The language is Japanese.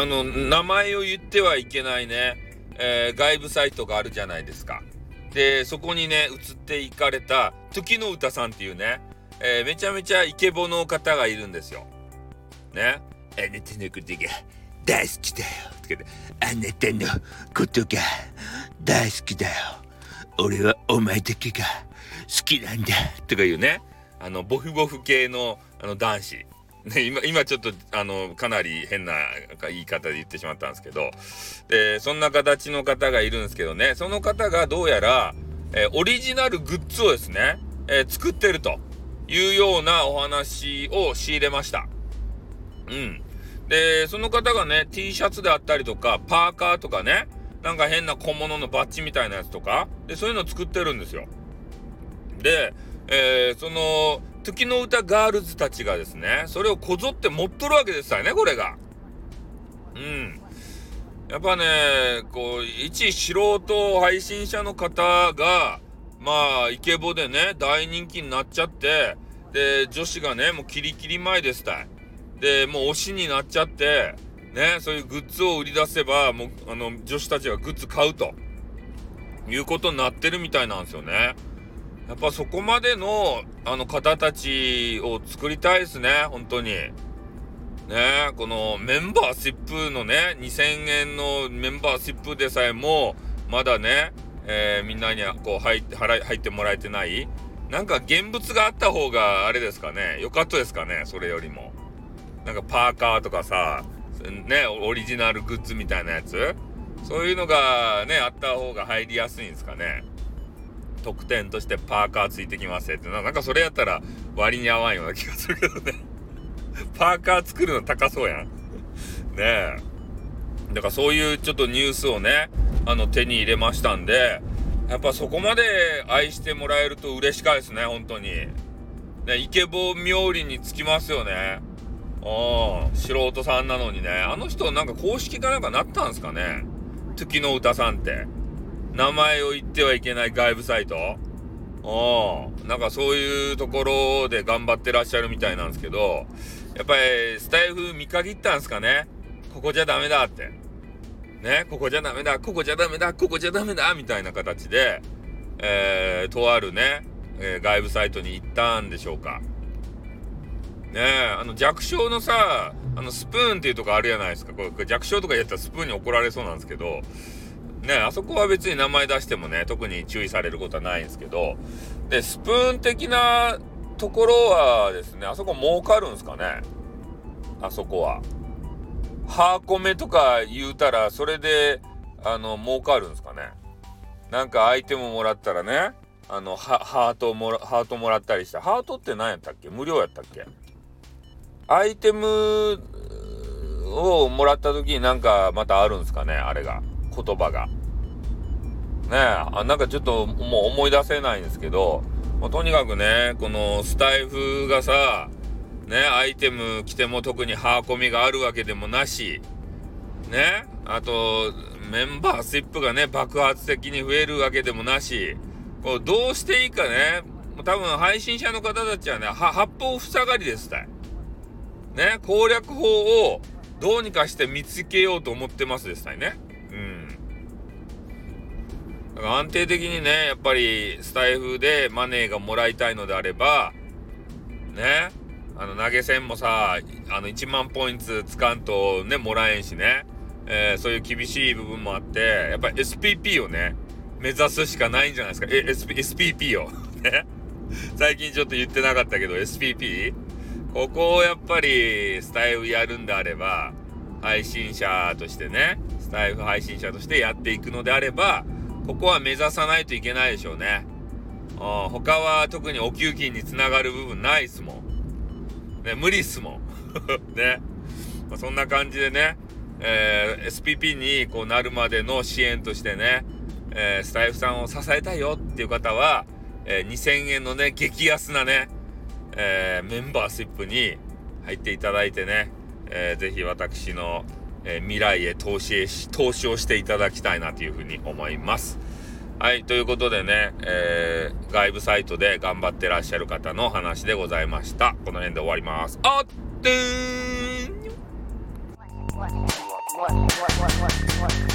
あの、名前を言ってはいけないね、えー、外部サイトがあるじゃないですか。で、そこにね、移っていかれた、時の歌さんっていうね、えー、めちゃめちゃイケボの方がいるんですよ。ね。あなたのことが大好きだよ。とかあなたのことが大好きだよ。俺はお前だけが好きなんだ。とかいうね、あの、ボフボフ系のあの男子。ね、今、今ちょっと、あの、かなり変な言い方で言ってしまったんですけど、で、そんな形の方がいるんですけどね、その方がどうやら、えー、オリジナルグッズをですね、えー、作ってるというようなお話を仕入れました。うん。で、その方がね、T シャツであったりとか、パーカーとかね、なんか変な小物のバッジみたいなやつとか、で、そういうのを作ってるんですよ。で、えー、その、時の歌ガールズたちがですね、それをこぞって持っとるわけですよね、これが。うん。やっぱね、こう、一素人配信者の方が、まあ、イケボでね、大人気になっちゃって、で、女子がね、もうキリキリ前ですたい。で、もう推しになっちゃって、ね、そういうグッズを売り出せば、もう、あの、女子たちがグッズ買うと、いうことになってるみたいなんですよね。やっぱそこまでの、あの方たちを作りたいですね、本当に。ねこのメンバーシップのね、2000円のメンバーシップでさえも、まだね、えー、みんなにこう入って、払い、入ってもらえてないなんか現物があった方があれですかね、良かったですかね、それよりも。なんかパーカーとかさ、ね、オリジナルグッズみたいなやつそういうのがね、あった方が入りやすいんですかね。特典としてパーカーついてきますってなんかそれやったら割に合わんような気がするけどね。パーカー作るの高そうやん。ねえ。だからそういうちょっとニュースをねあの手に入れましたんでやっぱそこまで愛してもらえると嬉しかですね本当に。ねイケボ冥利につきますよね。うん。素人さんなのにね。あの人なんか公式かなんかなったんすかね。時の歌さんって。名前を言ってはいけない外部サイト？うん。なんかそういうところで頑張ってらっしゃるみたいなんですけど、やっぱりスタイフ見限ったんですかね？ここじゃダメだって。ね、ここじゃダメだ、ここじゃダメだ、ここじゃダメだ、みたいな形で、えー、とあるね、えー、外部サイトに行ったんでしょうか。ね？えあの弱小のさ、あのスプーンっていうとこあるじゃないですか。これ弱小とかやったらスプーンに怒られそうなんですけど、ね、あそこは別に名前出してもね、特に注意されることはないんですけど、で、スプーン的なところはですね、あそこ儲かるんですかね？あそこは。ハーコメとか言うたら、それで、あの、儲かるんですかね？なんかアイテムもらったらね、あの、ハートもら、ハートもらったりした。ハートって何やったっけ？無料やったっけ？アイテムをもらった時になんかまたあるんですかねあれが。言葉が。ねえ、あなんかちょっともう思い出せないんですけど、もうとにかくね、このスタイフがさ、ね、アイテム着ても特にハーコミがあるわけでもなし、ね、あと、メンバーシップがね、爆発的に増えるわけでもなし、こうどうしていいかね、多分配信者の方たちはね、八方塞がりですたい。ね、攻略法をどうにかして見つけようと思ってますですたいね。安定的にね、やっぱりスタイフでマネーがもらいたいのであれば、ね、あの投げ銭もさ、あの1万ポイントつかんとね、もらえんしね、えー、そういう厳しい部分もあって、やっぱり SPP をね、目指すしかないんじゃないですか。え、SP、SPP を。ね。最近ちょっと言ってなかったけど、SPP? ここをやっぱりスタイフやるんであれば、配信者としてね、スタイフ配信者としてやっていくのであれば、ここは目指さないといけないでしょうね。うん、他は特にお給金につながる部分ないっすもん。ね、無理っすもん。ね。まあ、そんな感じでね、えー、SPP にこうなるまでの支援としてね、えー、スタイフさんを支えたいよっていう方は、えー、2000円のね、激安なね、えメンバーシップに入っていただいてね、えー、ぜひ私の、えー、未来へ投資へ投資をしていただきたいなというふうに思います。はい、ということでね、えー、外部サイトで頑張ってらっしゃる方の話でございました。この辺で終わります。あってーん